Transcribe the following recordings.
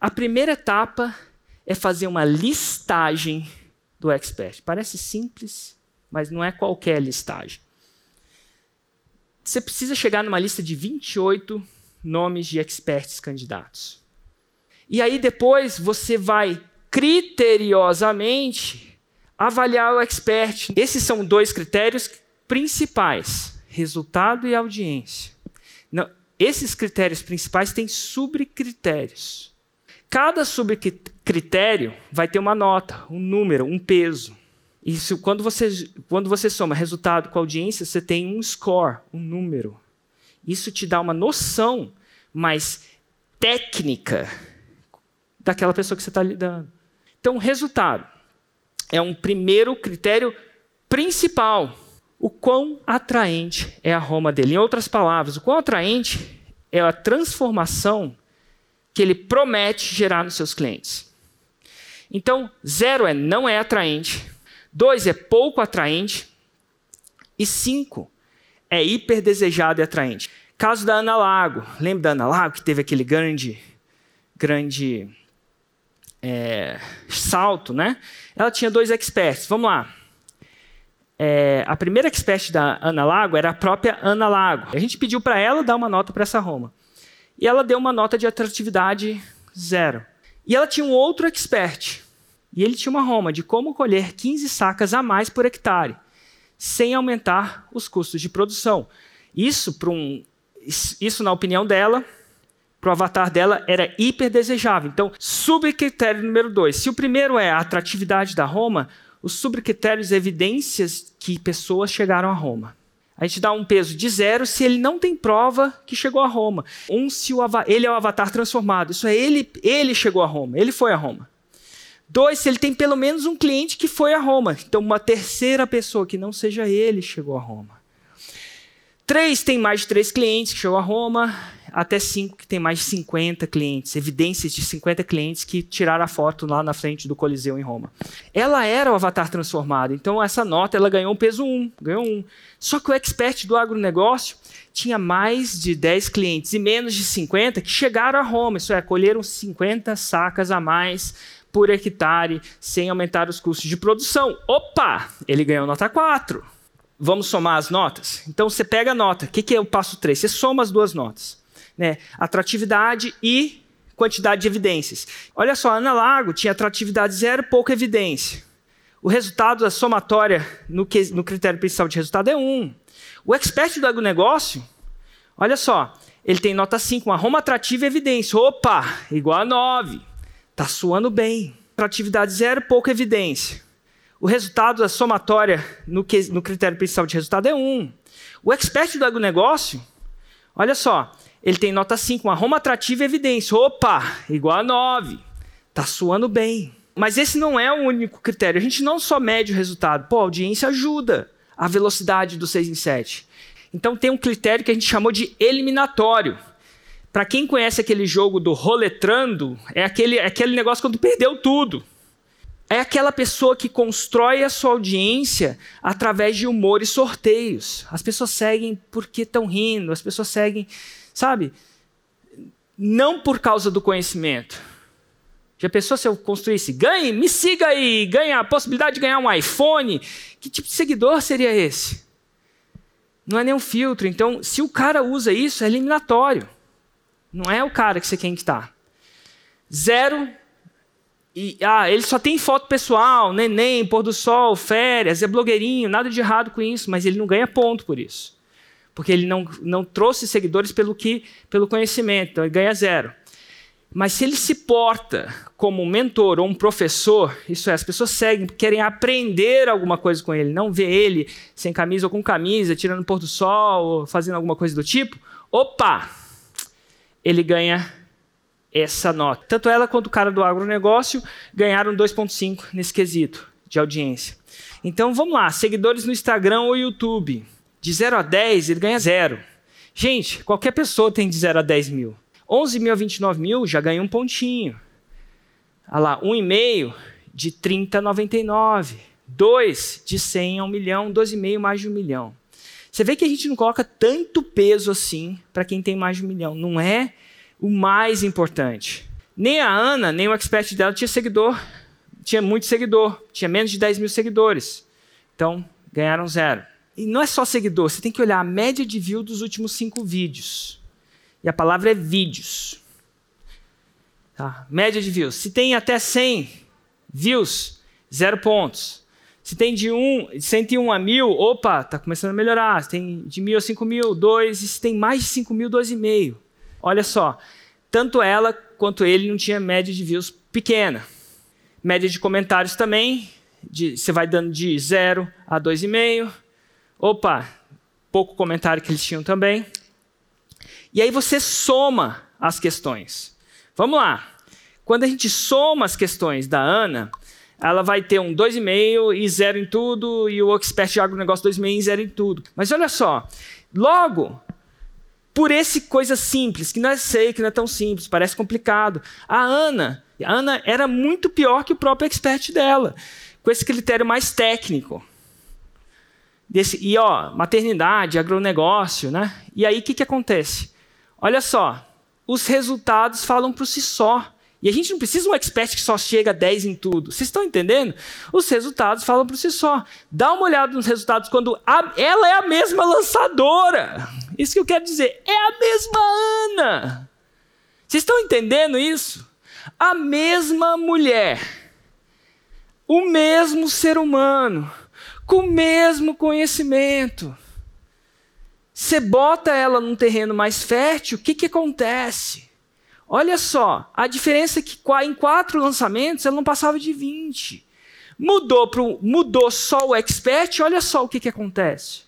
A primeira etapa é fazer uma listagem do expert. Parece simples, mas não é qualquer listagem. Você precisa chegar numa lista de 28 nomes de experts candidatos. E aí depois você vai criteriosamente avaliar o expert. Esses são dois critérios principais: resultado e audiência. Não, esses critérios principais têm subcritérios. Cada subcritério vai ter uma nota, um número, um peso. Isso, quando você, quando você soma resultado com audiência, você tem um score, um número. Isso te dá uma noção mais técnica daquela pessoa que você está lidando. Então, resultado é um primeiro critério principal. O quão atraente é a Roma dele. Em outras palavras, o quão atraente é a transformação que ele promete gerar nos seus clientes. Então, zero é não é atraente, dois é pouco atraente e cinco é hiper desejado e atraente. Caso da Ana Lago, lembra da Ana Lago que teve aquele grande, grande é, salto, né? Ela tinha dois experts. Vamos lá. É, a primeira expert da Ana Lago era a própria Ana Lago. A gente pediu para ela dar uma nota para essa Roma. E ela deu uma nota de atratividade zero. E ela tinha um outro expert. E ele tinha uma Roma de como colher 15 sacas a mais por hectare, sem aumentar os custos de produção. Isso, um, isso na opinião dela, para o avatar dela, era hiper desejável. Então, subcritério número dois. Se o primeiro é a atratividade da Roma, os subcritérios evidências que pessoas chegaram a Roma. A gente dá um peso de zero se ele não tem prova que chegou a Roma. Um, se o ele é o avatar transformado. Isso é ele, ele chegou a Roma, ele foi a Roma. Dois, se ele tem pelo menos um cliente que foi a Roma. Então, uma terceira pessoa que não seja ele chegou a Roma. Três, tem mais de três clientes que chegou a Roma até 5 que tem mais de 50 clientes, evidências de 50 clientes que tiraram a foto lá na frente do Coliseu em Roma. Ela era o avatar transformado, então essa nota ela ganhou um peso 1, ganhou 1. Só que o expert do agronegócio tinha mais de 10 clientes e menos de 50 que chegaram a Roma, isso é, colheram 50 sacas a mais por hectare sem aumentar os custos de produção. Opa, ele ganhou nota 4. Vamos somar as notas? Então você pega a nota. O que, que é o passo 3? Você soma as duas notas né, atratividade e quantidade de evidências. Olha só, Ana Lago tinha atratividade zero, pouca evidência. O resultado da somatória no, que, no critério principal de resultado é 1. Um. O expert do agronegócio, olha só, ele tem nota 5, uma Roma atrativa e evidência. Opa, igual a 9. Está suando bem. Atratividade zero, pouca evidência. O resultado da somatória no, que, no critério principal de resultado é 1. Um. O expert do agronegócio, olha só, ele tem nota 5, uma Roma atrativa e evidência. Opa, igual a 9. Tá suando bem. Mas esse não é o único critério. A gente não só mede o resultado. Pô, a audiência ajuda a velocidade do 6 em 7. Então tem um critério que a gente chamou de eliminatório. Para quem conhece aquele jogo do roletrando, é aquele, é aquele negócio quando perdeu tudo. É aquela pessoa que constrói a sua audiência através de humor e sorteios. As pessoas seguem porque estão rindo, as pessoas seguem Sabe? Não por causa do conhecimento. Já pensou se eu construísse? Ganhe, me siga aí, ganhe a possibilidade de ganhar um iPhone. Que tipo de seguidor seria esse? Não é nenhum filtro. Então, se o cara usa isso, é eliminatório. Não é o cara que você quer estar. Zero. E, ah, ele só tem foto pessoal, neném, pôr do sol, férias, é blogueirinho, nada de errado com isso, mas ele não ganha ponto por isso porque ele não, não trouxe seguidores pelo que pelo conhecimento, então ele ganha zero. Mas se ele se porta como um mentor ou um professor, isso é, as pessoas seguem, querem aprender alguma coisa com ele, não vê ele sem camisa ou com camisa, tirando pôr do sol, ou fazendo alguma coisa do tipo, opa! Ele ganha essa nota. Tanto ela quanto o cara do agronegócio ganharam 2,5 nesse quesito de audiência. Então vamos lá, seguidores no Instagram ou YouTube. De 0 a 10, ele ganha zero. Gente, qualquer pessoa tem de 0 a 10 mil. 11 mil a 29 mil já ganha um pontinho. Olha lá, 1,5 de 30 a 99. 2 de 100 a 1 milhão, 12,5 mais de 1 milhão. Você vê que a gente não coloca tanto peso assim para quem tem mais de 1 milhão. Não é o mais importante. Nem a Ana, nem o expert dela tinha seguidor, tinha muito seguidor, tinha menos de 10 mil seguidores. Então, ganharam zero. E não é só seguidor, você tem que olhar a média de view dos últimos cinco vídeos. E a palavra é vídeos. Tá? Média de views. Se tem até 100 views, zero pontos. Se tem de, um, de 101 a 1000, opa, está começando a melhorar. Se tem de 1000 a 5000, 2. E se tem mais de 5000, 2,5. Olha só, tanto ela quanto ele não tinha média de views pequena. Média de comentários também, de, você vai dando de 0 a 2,5. Opa, pouco comentário que eles tinham também. E aí você soma as questões. Vamos lá. Quando a gente soma as questões da Ana, ela vai ter um 2,5 e zero em tudo, e o expert de agronegócio 2,5 e zero em tudo. Mas olha só, logo, por esse coisa simples, que não é sei, que não é tão simples, parece complicado, a Ana, a Ana era muito pior que o próprio expert dela, com esse critério mais técnico. Desse, e ó, maternidade, agronegócio, né? E aí o que, que acontece? Olha só, os resultados falam por si só. E a gente não precisa de um expert que só chega a 10 em tudo. Vocês estão entendendo? Os resultados falam por si só. Dá uma olhada nos resultados quando a, ela é a mesma lançadora. Isso que eu quero dizer. É a mesma Ana. Vocês estão entendendo isso? A mesma mulher. O mesmo ser humano. Com o mesmo conhecimento. Você bota ela num terreno mais fértil, o que, que acontece? Olha só, a diferença é que em quatro lançamentos ela não passava de 20. Mudou, pro, mudou só o expert, olha só o que, que acontece.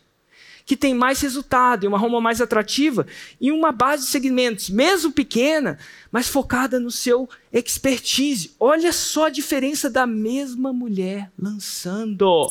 Que tem mais resultado, e uma Roma mais atrativa, e uma base de segmentos, mesmo pequena, mas focada no seu expertise. Olha só a diferença da mesma mulher lançando.